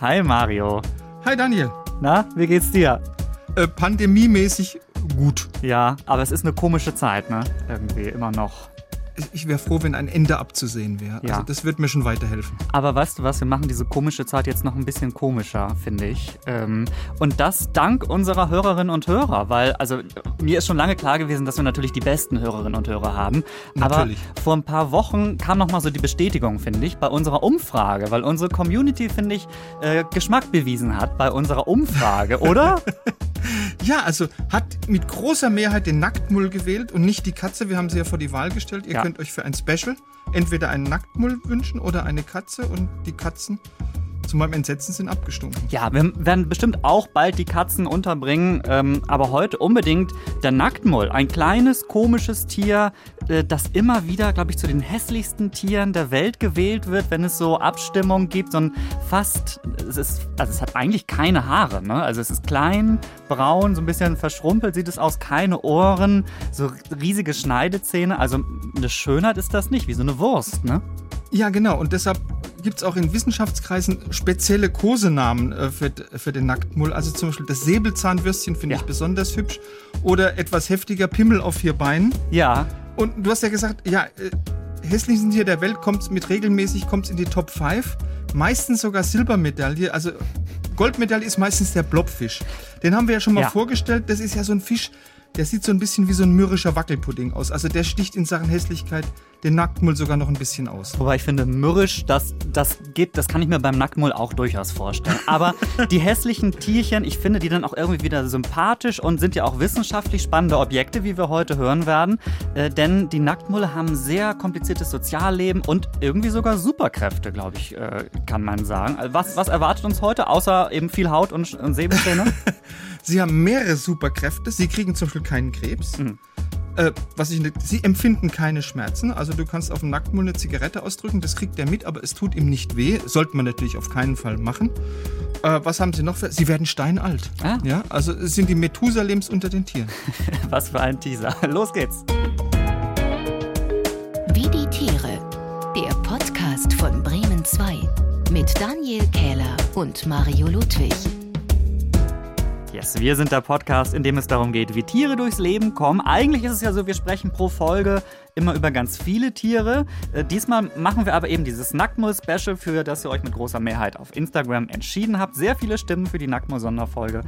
Hi Mario. Hi Daniel. Na, wie geht's dir? Äh, pandemiemäßig gut. Ja, aber es ist eine komische Zeit, ne? Irgendwie immer noch ich wäre froh, wenn ein Ende abzusehen wäre. Ja. Also das wird mir schon weiterhelfen. Aber weißt du was, wir machen diese komische Zeit jetzt noch ein bisschen komischer, finde ich. Ähm, und das dank unserer Hörerinnen und Hörer, weil, also mir ist schon lange klar gewesen, dass wir natürlich die besten Hörerinnen und Hörer haben. Natürlich. Aber vor ein paar Wochen kam noch mal so die Bestätigung, finde ich, bei unserer Umfrage, weil unsere Community, finde ich, äh, Geschmack bewiesen hat bei unserer Umfrage, oder? ja, also hat mit großer Mehrheit den Nacktmull gewählt und nicht die Katze. Wir haben sie ja vor die Wahl gestellt. Ihr ja könnt euch für ein Special entweder einen Nacktmull wünschen oder eine Katze und die Katzen zu meinem Entsetzen sind abgestunken. Ja, wir werden bestimmt auch bald die Katzen unterbringen, ähm, aber heute unbedingt der Nacktmull. Ein kleines, komisches Tier, äh, das immer wieder, glaube ich, zu den hässlichsten Tieren der Welt gewählt wird, wenn es so Abstimmungen gibt. So ein fast, es ist, also es hat eigentlich keine Haare, ne? Also es ist klein, braun, so ein bisschen verschrumpelt sieht es aus, keine Ohren, so riesige Schneidezähne. Also eine Schönheit ist das nicht, wie so eine Wurst, ne? Ja, genau. Und deshalb gibt es auch in Wissenschaftskreisen spezielle Kosenamen äh, für, für den Nacktmull. Also zum Beispiel das Säbelzahnwürstchen finde ja. ich besonders hübsch. Oder etwas heftiger Pimmel auf vier Beinen. Ja. Und du hast ja gesagt, ja, äh, hässlichsten Tier der Welt kommt mit regelmäßig kommt's in die Top 5. Meistens sogar Silbermedaille. Also Goldmedaille ist meistens der Blobfisch. Den haben wir ja schon mal ja. vorgestellt. Das ist ja so ein Fisch, der sieht so ein bisschen wie so ein mürrischer Wackelpudding aus. Also der sticht in Sachen Hässlichkeit den Nacktmull sogar noch ein bisschen aus. Wobei ich finde, mürrisch, das, das geht, das kann ich mir beim Nacktmull auch durchaus vorstellen. Aber die hässlichen Tierchen, ich finde die dann auch irgendwie wieder sympathisch und sind ja auch wissenschaftlich spannende Objekte, wie wir heute hören werden. Äh, denn die Nacktmulle haben sehr kompliziertes Sozialleben und irgendwie sogar Superkräfte, glaube ich, äh, kann man sagen. Also was, was erwartet uns heute, außer eben viel Haut und, und? Sie haben mehrere Superkräfte. Sie kriegen zum Beispiel keinen Krebs. Mhm. Äh, was ich, sie empfinden keine Schmerzen. Also du kannst auf dem Nacktmull eine Zigarette ausdrücken, das kriegt er mit, aber es tut ihm nicht weh. Sollte man natürlich auf keinen Fall machen. Äh, was haben sie noch für? Sie werden steinalt. Ah. Ja, also es sind die Methusalems unter den Tieren. was für ein Teaser. Los geht's. Wie die Tiere. Der Podcast von Bremen 2 mit Daniel Kähler und Mario Ludwig. Yes, wir sind der Podcast, in dem es darum geht, wie Tiere durchs Leben kommen. Eigentlich ist es ja so, wir sprechen pro Folge immer über ganz viele Tiere. Äh, diesmal machen wir aber eben dieses Nacktmull-Special, für das ihr euch mit großer Mehrheit auf Instagram entschieden habt. Sehr viele Stimmen für die Nacktmull-Sonderfolge.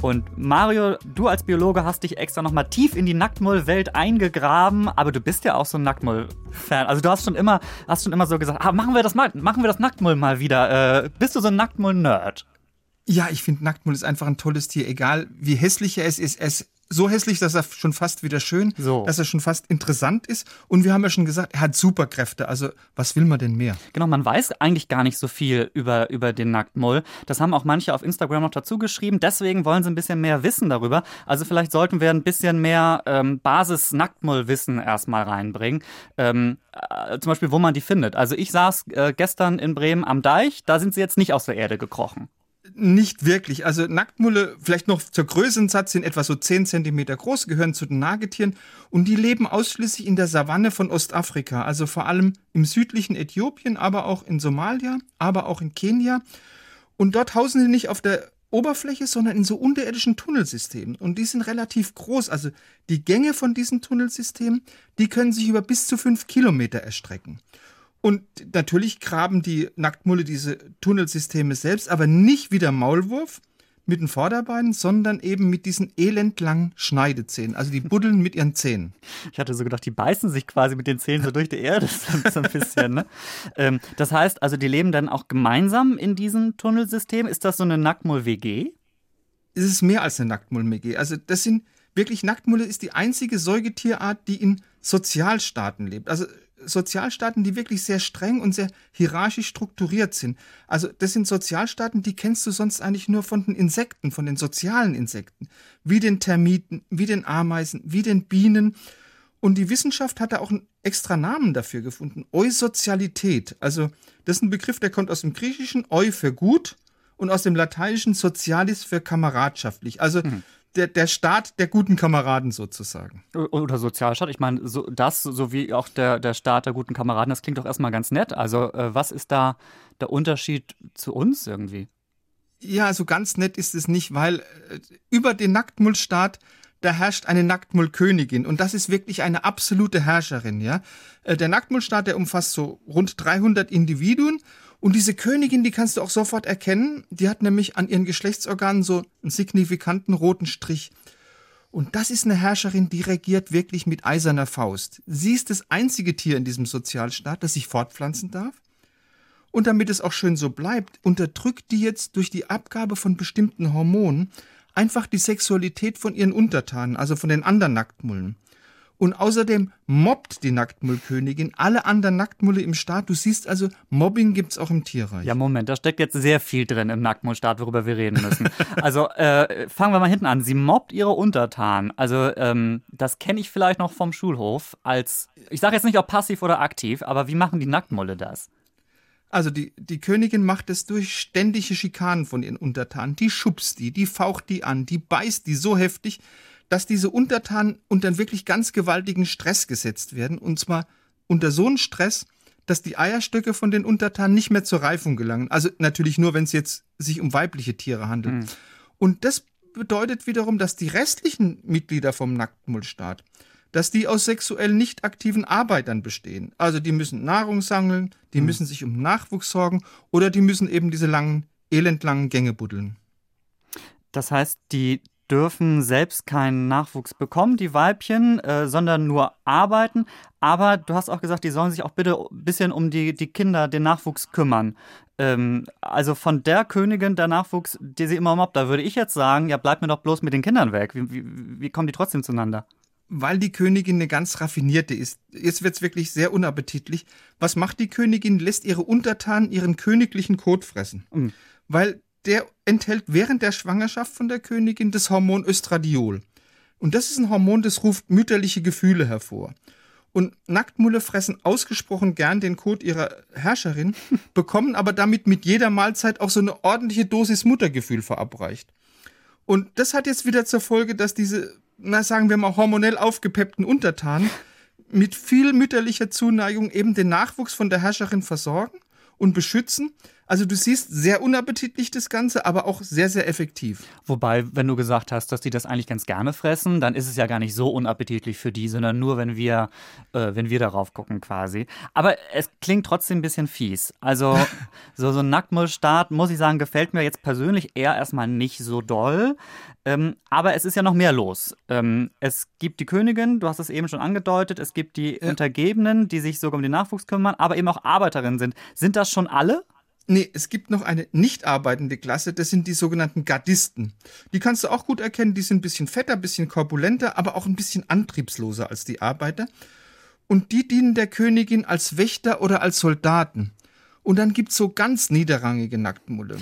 Und Mario, du als Biologe hast dich extra nochmal tief in die Nacktmull-Welt eingegraben, aber du bist ja auch so ein Nacktmull-Fan. Also du hast schon immer, hast schon immer so gesagt, ah, machen wir das mal, machen wir das Nacktmull mal wieder. Äh, bist du so ein Nacktmull-Nerd? Ja, ich finde Nacktmull ist einfach ein tolles Tier, egal wie hässlich er ist. Er ist so hässlich, dass er schon fast wieder schön, so. dass er schon fast interessant ist. Und wir haben ja schon gesagt, er hat Superkräfte. Also was will man denn mehr? Genau, man weiß eigentlich gar nicht so viel über, über den Nacktmull. Das haben auch manche auf Instagram noch dazu geschrieben. Deswegen wollen sie ein bisschen mehr wissen darüber. Also vielleicht sollten wir ein bisschen mehr ähm, Basis-Nacktmull-Wissen erstmal reinbringen. Ähm, äh, zum Beispiel, wo man die findet. Also ich saß äh, gestern in Bremen am Deich. Da sind sie jetzt nicht aus der Erde gekrochen. Nicht wirklich. Also Nacktmulle, vielleicht noch zur Größensatz, sind etwa so 10 cm groß, gehören zu den Nagetieren und die leben ausschließlich in der Savanne von Ostafrika, also vor allem im südlichen Äthiopien, aber auch in Somalia, aber auch in Kenia. Und dort hausen sie nicht auf der Oberfläche, sondern in so unterirdischen Tunnelsystemen. Und die sind relativ groß. Also die Gänge von diesen Tunnelsystemen, die können sich über bis zu fünf Kilometer erstrecken. Und natürlich graben die Nacktmulle diese Tunnelsysteme selbst, aber nicht wie der Maulwurf mit den Vorderbeinen, sondern eben mit diesen elendlangen Schneidezähnen. Also die buddeln mit ihren Zähnen. Ich hatte so gedacht, die beißen sich quasi mit den Zähnen so durch die Erde so ein bisschen. Ne? Ähm, das heißt also, die leben dann auch gemeinsam in diesem Tunnelsystem. Ist das so eine Nacktmull-WG? Es ist mehr als eine Nacktmull-WG. Also das sind wirklich Nacktmulle ist die einzige Säugetierart, die in Sozialstaaten lebt. Also Sozialstaaten, die wirklich sehr streng und sehr hierarchisch strukturiert sind. Also das sind Sozialstaaten, die kennst du sonst eigentlich nur von den Insekten, von den sozialen Insekten, wie den Termiten, wie den Ameisen, wie den Bienen. Und die Wissenschaft hat da auch einen extra Namen dafür gefunden. Eusozialität. Also das ist ein Begriff, der kommt aus dem Griechischen, eu für gut und aus dem Lateinischen socialis für kameradschaftlich. Also mhm der, der Staat der guten Kameraden sozusagen. Oder Sozialstaat. Ich meine, so, das sowie auch der, der Staat der guten Kameraden, das klingt doch erstmal ganz nett. Also, äh, was ist da der Unterschied zu uns irgendwie? Ja, so ganz nett ist es nicht, weil äh, über den Nacktmullstaat da herrscht eine Nacktmullkönigin und das ist wirklich eine absolute Herrscherin, ja. Äh, der Nacktmullstaat, der umfasst so rund 300 Individuen und diese Königin, die kannst du auch sofort erkennen, die hat nämlich an ihren Geschlechtsorganen so einen signifikanten roten Strich. Und das ist eine Herrscherin, die regiert wirklich mit eiserner Faust. Sie ist das einzige Tier in diesem Sozialstaat, das sich fortpflanzen darf. Und damit es auch schön so bleibt, unterdrückt die jetzt durch die Abgabe von bestimmten Hormonen einfach die Sexualität von ihren Untertanen, also von den anderen Nacktmullen. Und außerdem mobbt die Nacktmullkönigin alle anderen Nacktmulle im Staat. Du siehst also, Mobbing gibt's auch im Tierreich. Ja, Moment, da steckt jetzt sehr viel drin im Nacktmullstaat, worüber wir reden müssen. also äh, fangen wir mal hinten an. Sie mobbt ihre Untertanen. Also ähm, das kenne ich vielleicht noch vom Schulhof als, ich sage jetzt nicht ob passiv oder aktiv, aber wie machen die Nacktmulle das? Also die, die Königin macht es durch ständige Schikanen von ihren Untertanen. Die schubst die, die faucht die an, die beißt die so heftig, dass diese Untertanen unter einen wirklich ganz gewaltigen Stress gesetzt werden. Und zwar unter so einem Stress, dass die Eierstöcke von den Untertanen nicht mehr zur Reifung gelangen. Also natürlich nur, wenn es jetzt sich um weibliche Tiere handelt. Mhm. Und das bedeutet wiederum, dass die restlichen Mitglieder vom Nacktmullstaat dass die aus sexuell nicht aktiven Arbeitern bestehen. Also die müssen Nahrung sammeln, die mhm. müssen sich um Nachwuchs sorgen oder die müssen eben diese langen, elendlangen Gänge buddeln. Das heißt, die dürfen selbst keinen Nachwuchs bekommen, die Weibchen, äh, sondern nur arbeiten. Aber du hast auch gesagt, die sollen sich auch bitte ein bisschen um die, die Kinder, den Nachwuchs kümmern. Ähm, also von der Königin der Nachwuchs, die sie immer mobbt, da würde ich jetzt sagen, ja, bleib mir doch bloß mit den Kindern weg. Wie, wie, wie kommen die trotzdem zueinander? weil die Königin eine ganz raffinierte ist. Jetzt wird's wirklich sehr unappetitlich. Was macht die Königin? Lässt ihre Untertanen ihren königlichen Kot fressen. Mhm. Weil der enthält während der Schwangerschaft von der Königin das Hormon Östradiol. Und das ist ein Hormon, das ruft mütterliche Gefühle hervor. Und Nacktmulle fressen ausgesprochen gern den Kot ihrer Herrscherin, bekommen aber damit mit jeder Mahlzeit auch so eine ordentliche Dosis Muttergefühl verabreicht. Und das hat jetzt wieder zur Folge, dass diese na sagen wir mal, hormonell aufgepeppten Untertanen mit viel mütterlicher Zuneigung eben den Nachwuchs von der Herrscherin versorgen und beschützen. Also du siehst, sehr unappetitlich das Ganze, aber auch sehr, sehr effektiv. Wobei, wenn du gesagt hast, dass die das eigentlich ganz gerne fressen, dann ist es ja gar nicht so unappetitlich für die, sondern nur, wenn wir, äh, wenn wir darauf gucken quasi. Aber es klingt trotzdem ein bisschen fies. Also so, so ein Nacktmullstart, muss ich sagen, gefällt mir jetzt persönlich eher erstmal nicht so doll. Ähm, aber es ist ja noch mehr los. Ähm, es gibt die Königin, du hast es eben schon angedeutet, es gibt die ja. Untergebenen, die sich sogar um den Nachwuchs kümmern, aber eben auch Arbeiterinnen sind. Sind das schon alle? Nee, es gibt noch eine nicht arbeitende Klasse, das sind die sogenannten Gardisten. Die kannst du auch gut erkennen, die sind ein bisschen fetter, ein bisschen korpulenter, aber auch ein bisschen antriebsloser als die Arbeiter. Und die dienen der Königin als Wächter oder als Soldaten. Und dann gibt's so ganz niederrangige Nacktmulle.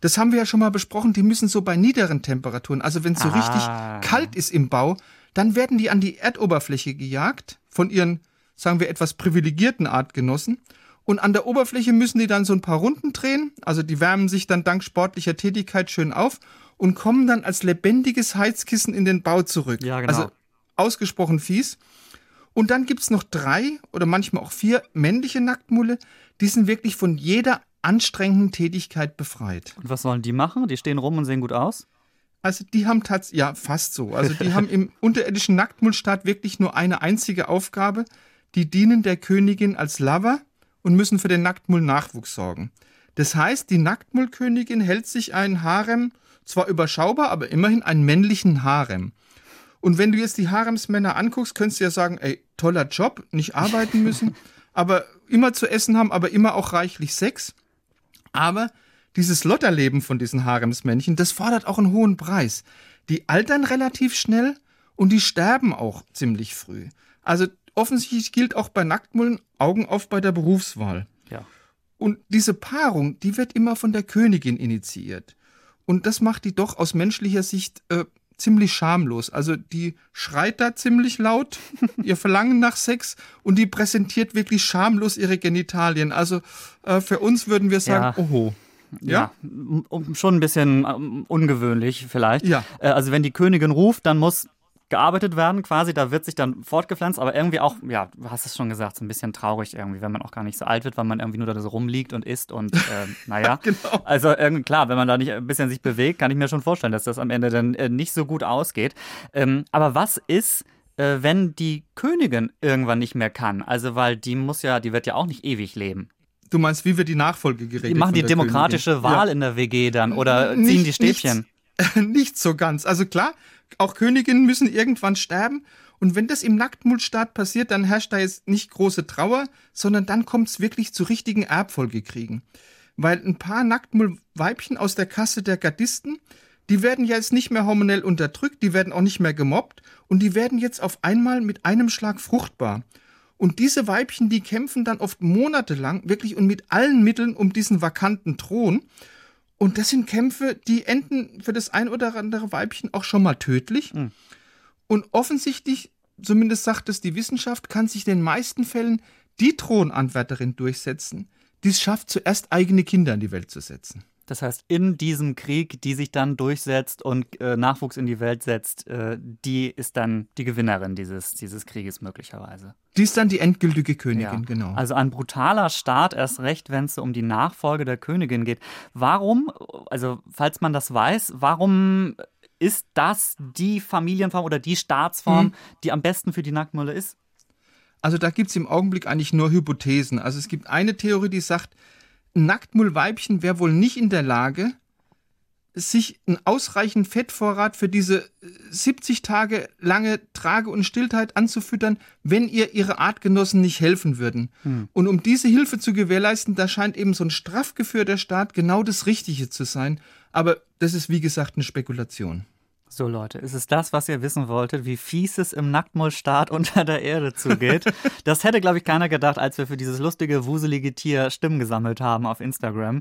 Das haben wir ja schon mal besprochen, die müssen so bei niederen Temperaturen, also wenn es so ah. richtig kalt ist im Bau, dann werden die an die Erdoberfläche gejagt von ihren, sagen wir, etwas privilegierten Artgenossen. Und an der Oberfläche müssen die dann so ein paar Runden drehen, also die wärmen sich dann dank sportlicher Tätigkeit schön auf und kommen dann als lebendiges Heizkissen in den Bau zurück. Ja, genau. Also ausgesprochen fies. Und dann gibt's noch drei oder manchmal auch vier männliche Nacktmulle, die sind wirklich von jeder anstrengenden Tätigkeit befreit. Und was sollen die machen? Die stehen rum und sehen gut aus? Also die haben tatsächlich, ja, fast so. Also die haben im unterirdischen Nacktmullstaat wirklich nur eine einzige Aufgabe. Die dienen der Königin als Lover und müssen für den Nacktmull Nachwuchs sorgen. Das heißt, die Nacktmullkönigin hält sich einen Harem, zwar überschaubar, aber immerhin einen männlichen Harem. Und wenn du jetzt die Haremsmänner anguckst, könntest du ja sagen, ey, toller Job, nicht arbeiten müssen, aber immer zu essen haben, aber immer auch reichlich Sex. Aber dieses Lotterleben von diesen Haremsmännchen, das fordert auch einen hohen Preis. Die altern relativ schnell und die sterben auch ziemlich früh. Also offensichtlich gilt auch bei Nacktmullen Augen auf bei der Berufswahl. Ja. Und diese Paarung, die wird immer von der Königin initiiert. Und das macht die doch aus menschlicher Sicht äh, ziemlich schamlos. Also die schreit da ziemlich laut, ihr Verlangen nach Sex und die präsentiert wirklich schamlos ihre Genitalien. Also äh, für uns würden wir sagen, ja. oho. Ja? ja, schon ein bisschen um, ungewöhnlich vielleicht. Ja. Äh, also wenn die Königin ruft, dann muss gearbeitet werden quasi. Da wird sich dann fortgepflanzt, aber irgendwie auch, ja, du hast es schon gesagt, so ein bisschen traurig irgendwie, wenn man auch gar nicht so alt wird, weil man irgendwie nur da so rumliegt und isst und äh, naja. genau. Also irgendwie, klar, wenn man da nicht ein bisschen sich bewegt, kann ich mir schon vorstellen, dass das am Ende dann äh, nicht so gut ausgeht. Ähm, aber was ist äh, wenn die Königin irgendwann nicht mehr kann. Also, weil die muss ja, die wird ja auch nicht ewig leben. Du meinst, wie wird die Nachfolge geregelt? Die machen die demokratische Königin? Wahl ja. in der WG dann oder nicht, ziehen die Stäbchen? Nicht, nicht so ganz. Also klar, auch Königinnen müssen irgendwann sterben. Und wenn das im Nacktmullstaat passiert, dann herrscht da jetzt nicht große Trauer, sondern dann kommt es wirklich zu richtigen Erbfolgekriegen. Weil ein paar Nacktmullweibchen aus der Kasse der Gardisten, die werden jetzt nicht mehr hormonell unterdrückt, die werden auch nicht mehr gemobbt und die werden jetzt auf einmal mit einem Schlag fruchtbar. Und diese Weibchen, die kämpfen dann oft monatelang wirklich und mit allen Mitteln um diesen vakanten Thron. Und das sind Kämpfe, die enden für das ein oder andere Weibchen auch schon mal tödlich. Mhm. Und offensichtlich, zumindest sagt es die Wissenschaft, kann sich in den meisten Fällen die Thronanwärterin durchsetzen, die es schafft, zuerst eigene Kinder in die Welt zu setzen. Das heißt, in diesem Krieg, die sich dann durchsetzt und äh, Nachwuchs in die Welt setzt, äh, die ist dann die Gewinnerin dieses, dieses Krieges möglicherweise. Die ist dann die endgültige Königin, ja. genau. Also ein brutaler Staat, erst recht, wenn es um die Nachfolge der Königin geht. Warum, also falls man das weiß, warum ist das die Familienform oder die Staatsform, hm. die am besten für die Nacktmulle ist? Also da gibt es im Augenblick eigentlich nur Hypothesen. Also es gibt eine Theorie, die sagt, Nacktmullweibchen wäre wohl nicht in der Lage, sich einen ausreichenden Fettvorrat für diese 70 äh, Tage lange Trage- und Stillheit anzufüttern, wenn ihr ihre Artgenossen nicht helfen würden. Hm. Und um diese Hilfe zu gewährleisten, da scheint eben so ein straff geführter Staat genau das Richtige zu sein. Aber das ist wie gesagt eine Spekulation. So Leute, ist es das, was ihr wissen wolltet, wie fies es im Nacktmullstaat unter der Erde zugeht? das hätte, glaube ich, keiner gedacht, als wir für dieses lustige, wuselige Tier Stimmen gesammelt haben auf Instagram.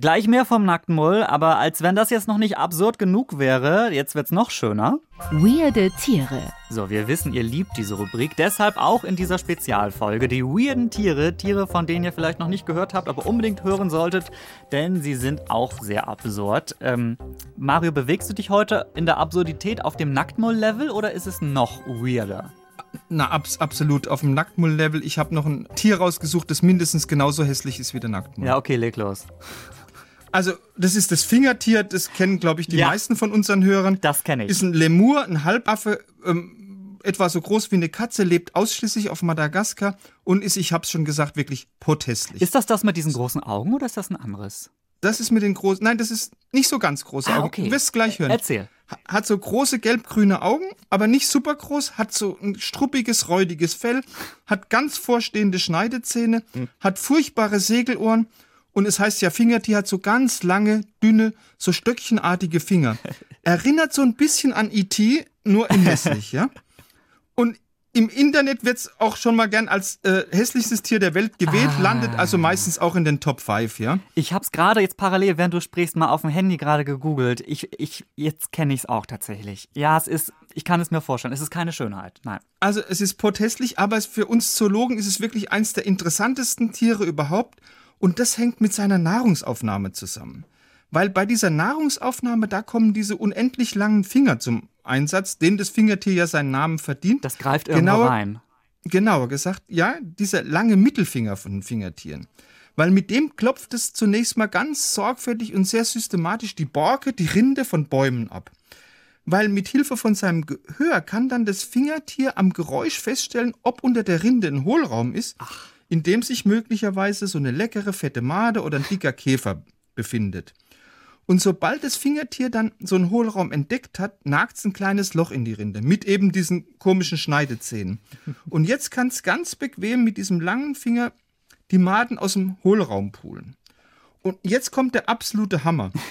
Gleich mehr vom nackten Mull, aber als wenn das jetzt noch nicht absurd genug wäre, jetzt wird's noch schöner. Weirde Tiere. So, wir wissen, ihr liebt diese Rubrik, deshalb auch in dieser Spezialfolge die weirden Tiere, Tiere, von denen ihr vielleicht noch nicht gehört habt, aber unbedingt hören solltet, denn sie sind auch sehr absurd. Ähm, Mario, bewegst du dich heute in der Absurdität auf dem Nacktmull-Level oder ist es noch weirder? Na, abs absolut. Auf dem Nacktmull-Level. Ich habe noch ein Tier rausgesucht, das mindestens genauso hässlich ist wie der Nacktmull. Ja, okay, leg los. Also, das ist das Fingertier, das kennen, glaube ich, die ja. meisten von unseren Hörern. Das kenne ich. Ist ein Lemur, ein Halbaffe, ähm, etwa so groß wie eine Katze, lebt ausschließlich auf Madagaskar und ist, ich habe es schon gesagt, wirklich potestlich. Ist das das mit diesen großen Augen oder ist das ein anderes? Das ist mit den großen, nein, das ist nicht so ganz große ah, Augen. Okay. Du wirst es gleich hören. Erzähl. Hat so große gelb-grüne Augen, aber nicht super groß, hat so ein struppiges, räudiges Fell, hat ganz vorstehende Schneidezähne, hm. hat furchtbare Segelohren und es heißt ja, Fingertier hat so ganz lange, dünne, so stöckchenartige Finger. Erinnert so ein bisschen an E.T., nur in hässlich, ja? Und im Internet wird es auch schon mal gern als äh, hässlichstes Tier der Welt gewählt, ah. landet also meistens auch in den Top 5, ja? Ich habe es gerade jetzt parallel, während du sprichst, mal auf dem Handy gerade gegoogelt. Ich, ich, jetzt kenne ich es auch tatsächlich. Ja, es ist, ich kann es mir vorstellen, es ist keine Schönheit, nein. Also es ist protestlich, aber für uns Zoologen ist es wirklich eins der interessantesten Tiere überhaupt. Und das hängt mit seiner Nahrungsaufnahme zusammen. Weil bei dieser Nahrungsaufnahme, da kommen diese unendlich langen Finger zum Einsatz, denen das Fingertier ja seinen Namen verdient. Das greift irgendwo genauer, rein. Genauer gesagt, ja, dieser lange Mittelfinger von den Fingertieren. Weil mit dem klopft es zunächst mal ganz sorgfältig und sehr systematisch die Borke, die Rinde von Bäumen ab. Weil mit Hilfe von seinem Gehör kann dann das Fingertier am Geräusch feststellen, ob unter der Rinde ein Hohlraum ist. Ach in dem sich möglicherweise so eine leckere fette Made oder ein dicker Käfer befindet. Und sobald das Fingertier dann so einen Hohlraum entdeckt hat, nagt es ein kleines Loch in die Rinde mit eben diesen komischen Schneidezähnen. Und jetzt kann es ganz bequem mit diesem langen Finger die Maden aus dem Hohlraum pulen. Und jetzt kommt der absolute Hammer.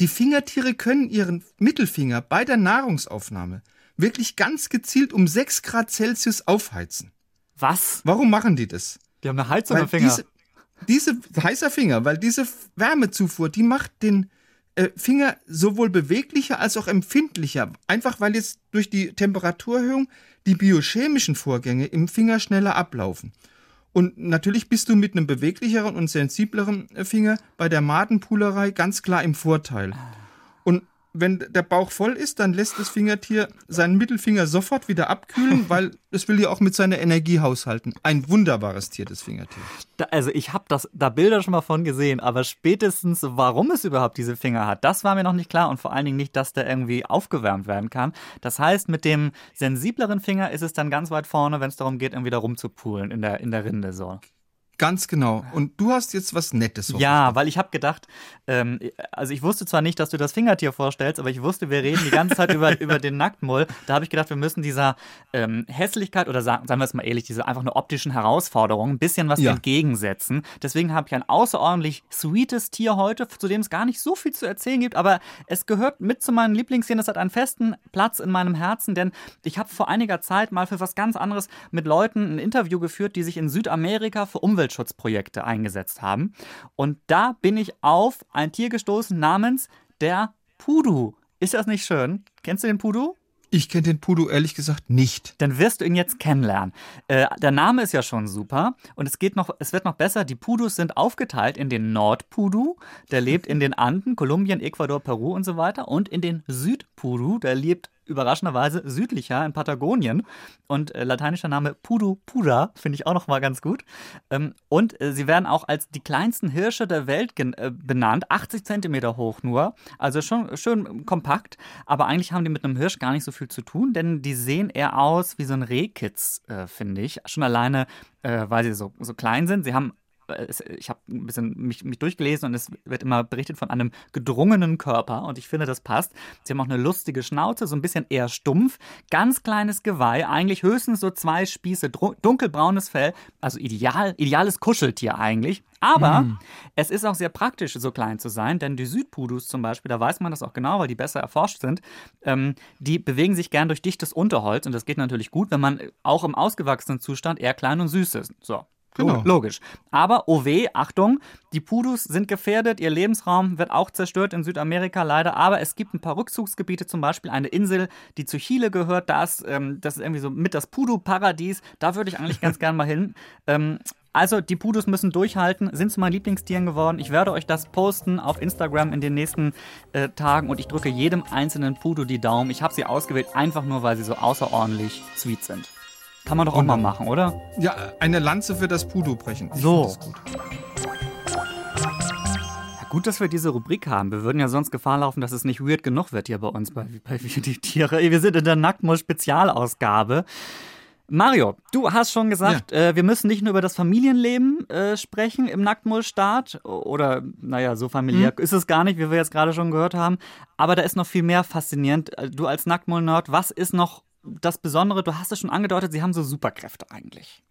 Die Fingertiere können ihren Mittelfinger bei der Nahrungsaufnahme wirklich ganz gezielt um 6 Grad Celsius aufheizen. Was? Warum machen die das? Die haben eine Heizung am Finger. Diese, diese heißer Finger, weil diese Wärmezufuhr, die macht den äh, Finger sowohl beweglicher als auch empfindlicher. Einfach weil jetzt durch die Temperaturerhöhung die biochemischen Vorgänge im Finger schneller ablaufen. Und natürlich bist du mit einem beweglicheren und sensibleren äh, Finger bei der Madenpulerei ganz klar im Vorteil. Und wenn der Bauch voll ist, dann lässt das Fingertier seinen Mittelfinger sofort wieder abkühlen, weil es will ja auch mit seiner Energie haushalten. Ein wunderbares Tier, das Fingertier. Da, also ich habe da Bilder schon mal von gesehen, aber spätestens, warum es überhaupt diese Finger hat, das war mir noch nicht klar und vor allen Dingen nicht, dass der irgendwie aufgewärmt werden kann. Das heißt, mit dem sensibleren Finger ist es dann ganz weit vorne, wenn es darum geht, irgendwie da rumzupulen in der, in der Rinde so. Ganz genau. Und du hast jetzt was Nettes. Ja, weil ich habe gedacht, ähm, also ich wusste zwar nicht, dass du das Fingertier vorstellst, aber ich wusste, wir reden die ganze Zeit über, über den Nacktmull. Da habe ich gedacht, wir müssen dieser ähm, Hässlichkeit oder sagen, sagen wir es mal ehrlich, diese einfach eine optischen Herausforderung ein bisschen was ja. entgegensetzen. Deswegen habe ich ein außerordentlich sweetes Tier heute, zu dem es gar nicht so viel zu erzählen gibt, aber es gehört mit zu meinen Lieblingstieren. Es hat einen festen Platz in meinem Herzen, denn ich habe vor einiger Zeit mal für was ganz anderes mit Leuten ein Interview geführt, die sich in Südamerika für Umwelt Umweltschutzprojekte eingesetzt haben. Und da bin ich auf ein Tier gestoßen namens der Pudu. Ist das nicht schön? Kennst du den Pudu? Ich kenne den Pudu ehrlich gesagt nicht. Dann wirst du ihn jetzt kennenlernen. Äh, der Name ist ja schon super und es geht noch, es wird noch besser. Die Pudus sind aufgeteilt in den Nordpudu, der lebt in den Anden, Kolumbien, Ecuador, Peru und so weiter, und in den Südpudu, der lebt überraschenderweise südlicher in Patagonien. Und äh, lateinischer Name Pudu Pura finde ich auch noch mal ganz gut. Ähm, und äh, sie werden auch als die kleinsten Hirsche der Welt äh, benannt, 80 Zentimeter hoch nur. Also schon schön kompakt. Aber eigentlich haben die mit einem Hirsch gar nicht so viel zu tun, denn die sehen eher aus wie so ein Rehkitz, äh, finde ich. Schon alleine, äh, weil sie so, so klein sind. Sie haben ich habe ein bisschen mich, mich, durchgelesen und es wird immer berichtet von einem gedrungenen Körper und ich finde, das passt. Sie haben auch eine lustige Schnauze, so ein bisschen eher stumpf, ganz kleines Geweih, eigentlich höchstens so zwei Spieße, dunkelbraunes Fell, also ideal, ideales Kuscheltier eigentlich. Aber mm. es ist auch sehr praktisch, so klein zu sein, denn die Südpudus zum Beispiel, da weiß man das auch genau, weil die besser erforscht sind, ähm, die bewegen sich gern durch dichtes Unterholz und das geht natürlich gut, wenn man auch im ausgewachsenen Zustand eher klein und süß ist. So, Genau. Logisch. Aber, oh weh, Achtung, die Pudus sind gefährdet, ihr Lebensraum wird auch zerstört in Südamerika leider, aber es gibt ein paar Rückzugsgebiete, zum Beispiel eine Insel, die zu Chile gehört, da ist, ähm, das ist irgendwie so mit das Pudu-Paradies, da würde ich eigentlich ganz gern mal hin. Ähm, also, die Pudus müssen durchhalten, sind zu meinen Lieblingstieren geworden. Ich werde euch das posten auf Instagram in den nächsten äh, Tagen und ich drücke jedem einzelnen Pudu die Daumen. Ich habe sie ausgewählt, einfach nur, weil sie so außerordentlich sweet sind. Kann man doch auch mal machen, oder? Ja, eine Lanze für das Pudu brechen. Ich so. Gut. Ja, gut, dass wir diese Rubrik haben. Wir würden ja sonst Gefahr laufen, dass es nicht weird genug wird hier bei uns bei, bei die Tiere. Wir sind in der Nacktmull-Spezialausgabe. Mario, du hast schon gesagt, ja. äh, wir müssen nicht nur über das Familienleben äh, sprechen im Nacktmullstaat. Oder, naja, so familiär hm. ist es gar nicht, wie wir jetzt gerade schon gehört haben. Aber da ist noch viel mehr faszinierend. Äh, du als Nacktmull-Nerd, was ist noch das Besondere, du hast es schon angedeutet, sie haben so Superkräfte eigentlich.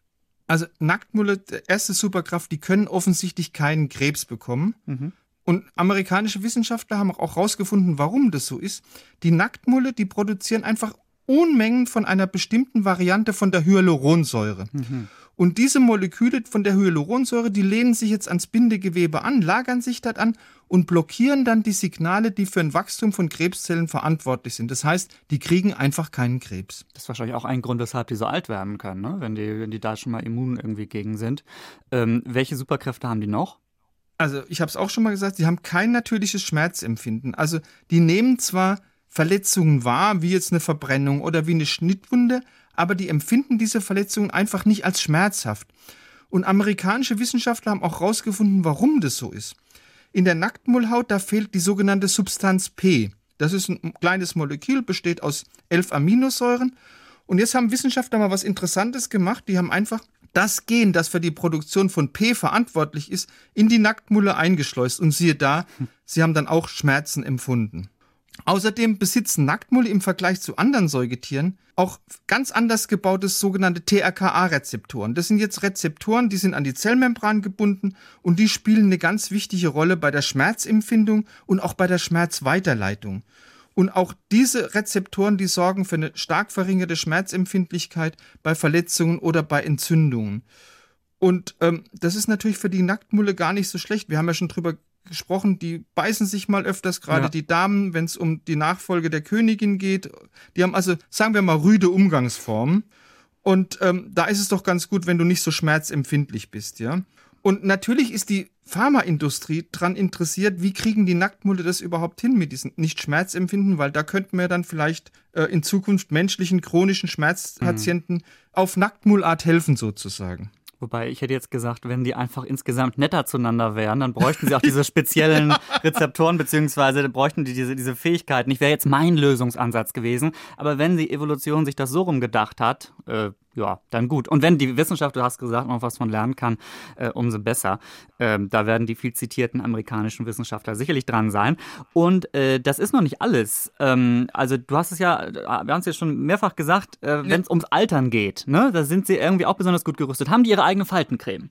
Also Nacktmulle, erste Superkraft, die können offensichtlich keinen Krebs bekommen. Mhm. Und amerikanische Wissenschaftler haben auch herausgefunden, warum das so ist. Die Nacktmulle, die produzieren einfach Unmengen von einer bestimmten Variante von der Hyaluronsäure. Mhm. Und diese Moleküle von der Hyaluronsäure, die lehnen sich jetzt ans Bindegewebe an, lagern sich dort an und blockieren dann die Signale, die für ein Wachstum von Krebszellen verantwortlich sind. Das heißt, die kriegen einfach keinen Krebs. Das ist wahrscheinlich auch ein Grund, weshalb die so alt werden können, ne? wenn, die, wenn die da schon mal immun irgendwie gegen sind. Ähm, welche Superkräfte haben die noch? Also, ich habe es auch schon mal gesagt, sie haben kein natürliches Schmerzempfinden. Also, die nehmen zwar Verletzungen wahr, wie jetzt eine Verbrennung oder wie eine Schnittwunde, aber die empfinden diese Verletzungen einfach nicht als schmerzhaft. Und amerikanische Wissenschaftler haben auch herausgefunden, warum das so ist. In der Nacktmullhaut, da fehlt die sogenannte Substanz P. Das ist ein kleines Molekül, besteht aus elf Aminosäuren. Und jetzt haben Wissenschaftler mal was Interessantes gemacht. Die haben einfach das Gen, das für die Produktion von P verantwortlich ist, in die Nacktmulle eingeschleust. Und siehe da, sie haben dann auch Schmerzen empfunden. Außerdem besitzen Nacktmulle im Vergleich zu anderen Säugetieren auch ganz anders gebaute sogenannte TRKA-Rezeptoren. Das sind jetzt Rezeptoren, die sind an die Zellmembran gebunden und die spielen eine ganz wichtige Rolle bei der Schmerzempfindung und auch bei der Schmerzweiterleitung. Und auch diese Rezeptoren, die sorgen für eine stark verringerte Schmerzempfindlichkeit bei Verletzungen oder bei Entzündungen. Und ähm, das ist natürlich für die Nacktmulle gar nicht so schlecht. Wir haben ja schon drüber gesprochen, die beißen sich mal öfters, gerade ja. die Damen, wenn es um die Nachfolge der Königin geht. Die haben also, sagen wir mal, rüde Umgangsformen. Und ähm, da ist es doch ganz gut, wenn du nicht so schmerzempfindlich bist, ja. Und natürlich ist die Pharmaindustrie daran interessiert, wie kriegen die Nacktmulle das überhaupt hin mit diesem nicht Schmerzempfinden, weil da könnten wir dann vielleicht äh, in Zukunft menschlichen chronischen Schmerzpatienten mhm. auf Nacktmullart helfen sozusagen. Wobei ich hätte jetzt gesagt, wenn die einfach insgesamt netter zueinander wären, dann bräuchten sie auch diese speziellen Rezeptoren, beziehungsweise bräuchten die diese, diese Fähigkeiten. Ich wäre jetzt mein Lösungsansatz gewesen. Aber wenn die Evolution sich das so rumgedacht hat, äh, ja, dann gut. Und wenn die Wissenschaft, du hast gesagt, noch was von lernen kann, äh, umso besser. Ähm, da werden die viel zitierten amerikanischen Wissenschaftler sicherlich dran sein. Und äh, das ist noch nicht alles. Ähm, also du hast es ja, wir haben es ja schon mehrfach gesagt, äh, wenn es ums Altern geht, ne, da sind sie irgendwie auch besonders gut gerüstet. Haben die ihre eigene Faltencreme?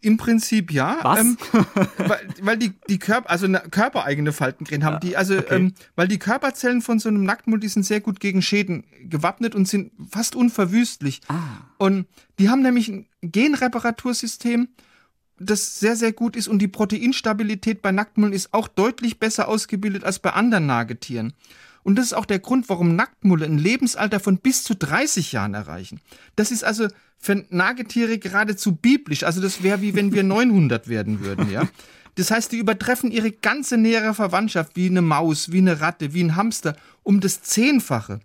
Im Prinzip ja. Was? Ähm, weil, weil, die, die Körper, also körpereigene Faltencreme haben die, also okay. ähm, weil die Körperzellen von so einem Nacktmull, die sind sehr gut gegen Schäden gewappnet und sind fast unverwüstlich. Ah. Und die haben nämlich ein Genreparatursystem, das sehr, sehr gut ist und die Proteinstabilität bei Nacktmullen ist auch deutlich besser ausgebildet als bei anderen Nagetieren. Und das ist auch der Grund, warum Nacktmulle ein Lebensalter von bis zu 30 Jahren erreichen. Das ist also für Nagetiere geradezu biblisch. Also das wäre wie wenn wir 900 werden würden, ja. Das heißt, die übertreffen ihre ganze nähere Verwandtschaft wie eine Maus, wie eine Ratte, wie ein Hamster um das Zehnfache.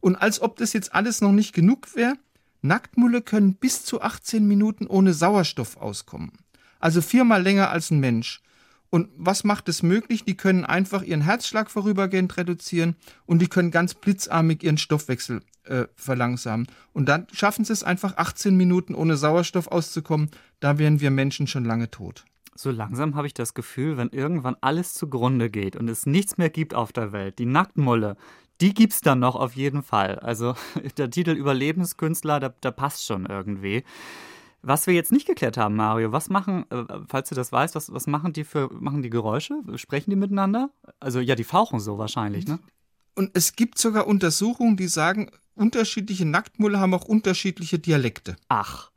Und als ob das jetzt alles noch nicht genug wäre, Nacktmulle können bis zu 18 Minuten ohne Sauerstoff auskommen. Also viermal länger als ein Mensch. Und was macht es möglich? Die können einfach ihren Herzschlag vorübergehend reduzieren und die können ganz blitzarmig ihren Stoffwechsel äh, verlangsamen. Und dann schaffen sie es einfach 18 Minuten ohne Sauerstoff auszukommen. Da wären wir Menschen schon lange tot. So langsam habe ich das Gefühl, wenn irgendwann alles zugrunde geht und es nichts mehr gibt auf der Welt, die Nacktmulle, die gibt es dann noch auf jeden Fall. Also der Titel Überlebenskünstler, der passt schon irgendwie. Was wir jetzt nicht geklärt haben, Mario, was machen, äh, falls du das weißt, was, was machen die für, machen die Geräusche? Sprechen die miteinander? Also ja, die fauchen so wahrscheinlich, ne? Und es gibt sogar Untersuchungen, die sagen, unterschiedliche Nacktmulle haben auch unterschiedliche Dialekte. Ach.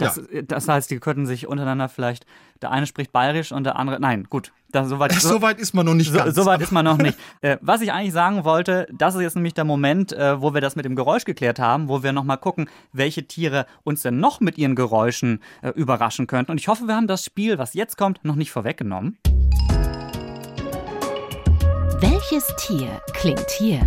Das, ja. das heißt, die könnten sich untereinander vielleicht, der eine spricht bayerisch und der andere, nein, gut. Das, so, weit, so, so weit ist man noch nicht so, ganz. So weit ist man noch nicht. äh, was ich eigentlich sagen wollte, das ist jetzt nämlich der Moment, äh, wo wir das mit dem Geräusch geklärt haben, wo wir nochmal gucken, welche Tiere uns denn noch mit ihren Geräuschen äh, überraschen könnten. Und ich hoffe, wir haben das Spiel, was jetzt kommt, noch nicht vorweggenommen. Welches Tier klingt hier?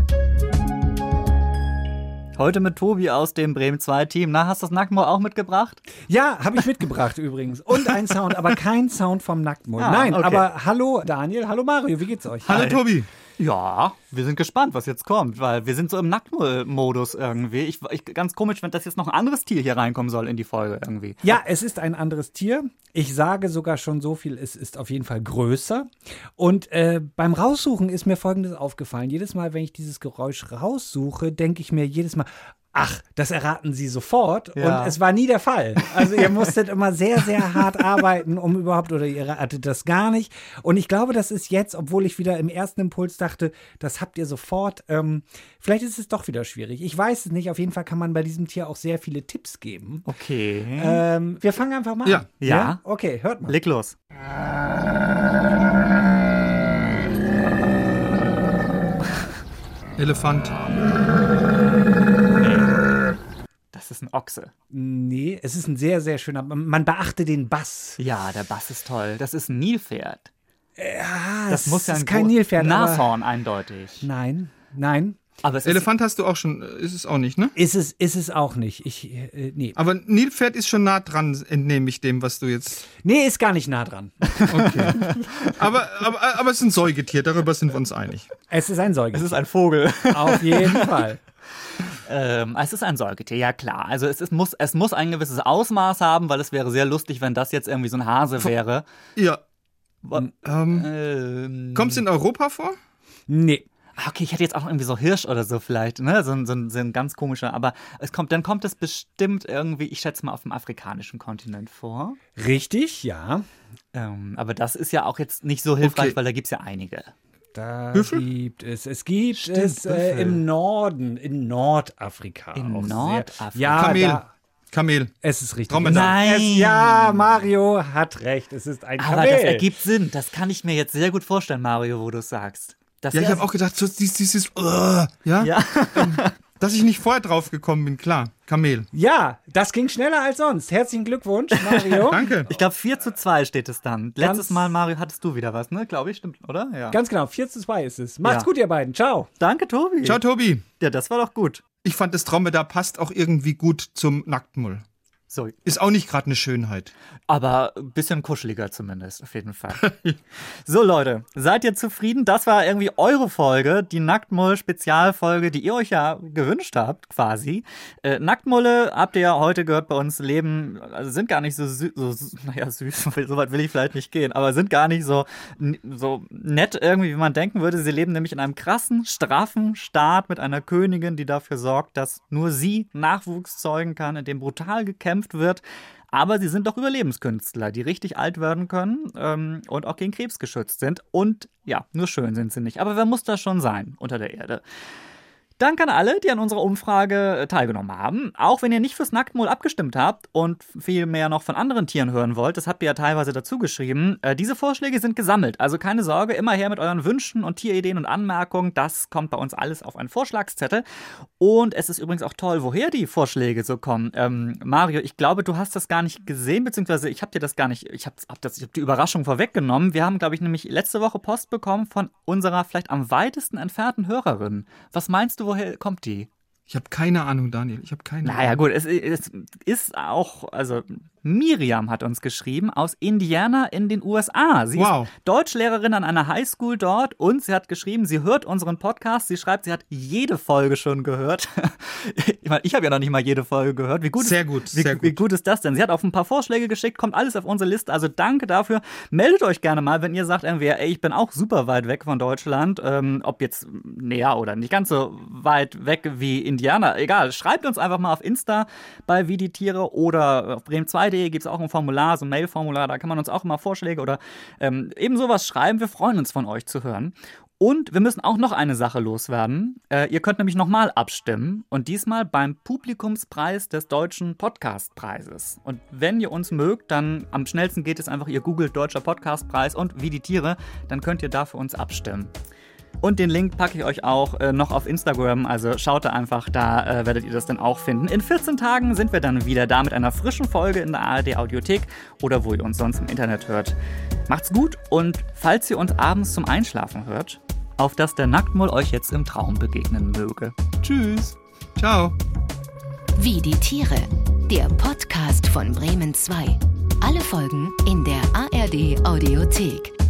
Heute mit Tobi aus dem Bremen 2 Team. Na, hast du das Nacktmull auch mitgebracht? Ja, habe ich mitgebracht übrigens. Und ein Sound, aber kein Sound vom Nacktmull. Ah, Nein, okay. aber hallo Daniel, hallo Mario, wie geht's euch? Hallo Tobi. Ja, wir sind gespannt, was jetzt kommt, weil wir sind so im Nacktmull-Modus irgendwie. Ich, ich, ganz komisch, wenn das jetzt noch ein anderes Tier hier reinkommen soll in die Folge irgendwie. Ja, es ist ein anderes Tier. Ich sage sogar schon so viel, es ist auf jeden Fall größer. Und äh, beim Raussuchen ist mir Folgendes aufgefallen. Jedes Mal, wenn ich dieses Geräusch raussuche, denke ich mir jedes Mal, ach, das erraten sie sofort. Ja. Und es war nie der Fall. Also ihr musstet immer sehr, sehr hart arbeiten, um überhaupt, oder ihr erratet das gar nicht. Und ich glaube, das ist jetzt, obwohl ich wieder im ersten Impuls dachte, das habt ihr sofort. Ähm, vielleicht ist es doch wieder schwierig. Ich weiß es nicht. Auf jeden Fall kann man bei diesem Tier auch sehr viele Tipps geben. Okay. Ähm, wir fangen einfach mal ja. an. Ja. ja. Okay, hört mal. Leg los. Elefant. Ist ein Ochse. Nee, es ist ein sehr, sehr schöner. Man beachte den Bass. Ja, der Bass ist toll. Das ist ein Nilpferd. Ja, das muss ja ein ist kein Nilpferd. Nashorn eindeutig. Nein, nein. Aber Elefant hast du auch schon, ist es auch nicht, ne? Ist es, ist es auch nicht. Ich, äh, nee. Aber Nilpferd ist schon nah dran, entnehme ich dem, was du jetzt. Nee, ist gar nicht nah dran. Okay. aber, aber, aber es ist ein Säugetier, darüber sind wir uns einig. Es ist ein Säugetier. Es ist ein Vogel. Auf jeden Fall. Ähm, es ist ein Säugetier, ja klar. Also es, ist, muss, es muss ein gewisses Ausmaß haben, weil es wäre sehr lustig, wenn das jetzt irgendwie so ein Hase wäre. Ja. Ähm, ähm, Kommt es in Europa vor? Nee. Ah, okay, ich hätte jetzt auch irgendwie so Hirsch oder so vielleicht, ne? So, so, so ein ganz komischer, aber es kommt, dann kommt es bestimmt irgendwie, ich schätze mal, auf dem afrikanischen Kontinent vor. Richtig, ja. Ähm, aber das ist ja auch jetzt nicht so hilfreich, okay. weil da gibt es ja einige. Da Büffel? gibt es. Es gibt Stimmt, es äh, im Norden, in Nordafrika. In Nordafrika? Ja, Kamel. Da, Kamel. Es ist richtig. Dromedar. Nein. Es, ja, Mario hat recht. Es ist ein Aber Kamel. das ergibt Sinn. Das kann ich mir jetzt sehr gut vorstellen, Mario, wo du es sagst. Das ja, ich habe auch gedacht, so dieses, dieses uh, ja, ja. Dass ich nicht vorher drauf gekommen bin, klar. Kamel. Ja, das ging schneller als sonst. Herzlichen Glückwunsch, Mario. Danke. Ich glaube, 4 zu 2 steht es dann. Letztes Mal, Mario, hattest du wieder was, ne? Glaube ich, stimmt, oder? Ja. Ganz genau, 4 zu 2 ist es. Macht's Ja. gut, ihr beiden. Ciao. Danke, Tobi. Ciao, Tobi. Ja, das war doch gut. Ich fand, das Dromedar passt auch irgendwie gut zum Nacktmull. So, Ist auch nicht gerade eine Schönheit. aber ein bisschen kuscheliger zumindest, auf jeden Fall. so, Leute, seid ihr zufrieden? Das war irgendwie eure Folge, die Nacktmull-Spezialfolge, die ihr euch ja gewünscht habt, quasi. Äh, Nacktmulle, habt ihr ja heute gehört, bei uns leben, also sind gar nicht so, sü so naja, süß, so weit will ich vielleicht nicht gehen, aber sind gar nicht so, so nett irgendwie, wie man denken würde. Sie leben nämlich in einem krassen, straffen Staat mit einer Königin, die dafür sorgt, dass nur sie Nachwuchs zeugen kann, in dem brutal gekämpft wird. Aber sie sind doch Überlebenskünstler, die richtig alt werden können ähm, und auch gegen Krebs geschützt sind. Und ja, nur schön sind sie nicht. Aber wer muss das schon sein unter der Erde? Danke an alle, die an unserer Umfrage äh, teilgenommen haben. Auch wenn ihr nicht fürs Nacktmull abgestimmt habt und viel mehr noch von anderen Tieren hören wollt, das habt ihr ja teilweise dazu geschrieben. Äh, diese Vorschläge sind gesammelt. Also keine Sorge, immer her mit euren Wünschen und Tierideen und Anmerkungen. Das kommt bei uns alles auf einen Vorschlagszettel. Und es ist übrigens auch toll, woher die Vorschläge so kommen. Ähm, Mario, ich glaube, du hast das gar nicht gesehen, beziehungsweise ich habe dir das gar nicht, ich habe hab ich hab die Überraschung vorweggenommen. Wir haben, glaube ich, nämlich letzte Woche Post bekommen von unserer vielleicht am weitesten entfernten Hörerin. Was meinst du, woher kommt die? Ich habe keine Ahnung, Daniel. Ich habe keine Naja, Ahnung. gut, es, es ist auch, also Miriam hat uns geschrieben aus Indiana in den USA. Sie Wow. ist Deutschlehrerin an einer Highschool dort und sie hat geschrieben, sie hört unseren Podcast. Sie schreibt, sie hat jede Folge schon gehört. ich meine, ich habe ja noch nicht mal jede Folge gehört. Wie gut Sehr ist, gut, wie, sehr Wie gut. gut ist das denn? Sie hat auf ein paar Vorschläge geschickt, kommt alles auf unsere Liste. Also danke dafür. Meldet euch gerne mal, wenn ihr sagt, irgendwie, ey, ich bin auch super weit weg von Deutschland. Ähm, ob jetzt näher oder nicht ganz so weit weg wie Indiana. Egal, schreibt uns einfach mal auf Insta bei Wie die Tiere oder auf bremen2.de gibt es auch ein Formular, so ein Mail-Formular. Da kann man uns auch immer Vorschläge oder ähm, eben sowas schreiben. Wir freuen uns von euch zu hören. Und wir müssen auch noch eine Sache loswerden. Äh, ihr könnt nämlich nochmal abstimmen und diesmal beim Publikumspreis des Deutschen Podcastpreises. Und wenn ihr uns mögt, dann am schnellsten geht es einfach, ihr googelt Deutscher Podcastpreis und wie die Tiere, dann könnt ihr da für uns abstimmen. Und den Link packe ich euch auch äh, noch auf Instagram, also schaut da einfach, da äh, werdet ihr das dann auch finden. In 14 Tagen sind wir dann wieder da mit einer frischen Folge in der ARD Audiothek oder wo ihr uns sonst im Internet hört. Macht's gut und falls ihr uns abends zum Einschlafen hört, auf dass der Nacktmull euch jetzt im Traum begegnen möge. Tschüss! Ciao. Wie die Tiere. Der Podcast von Bremen 2. Alle Folgen in der ARD Audiothek.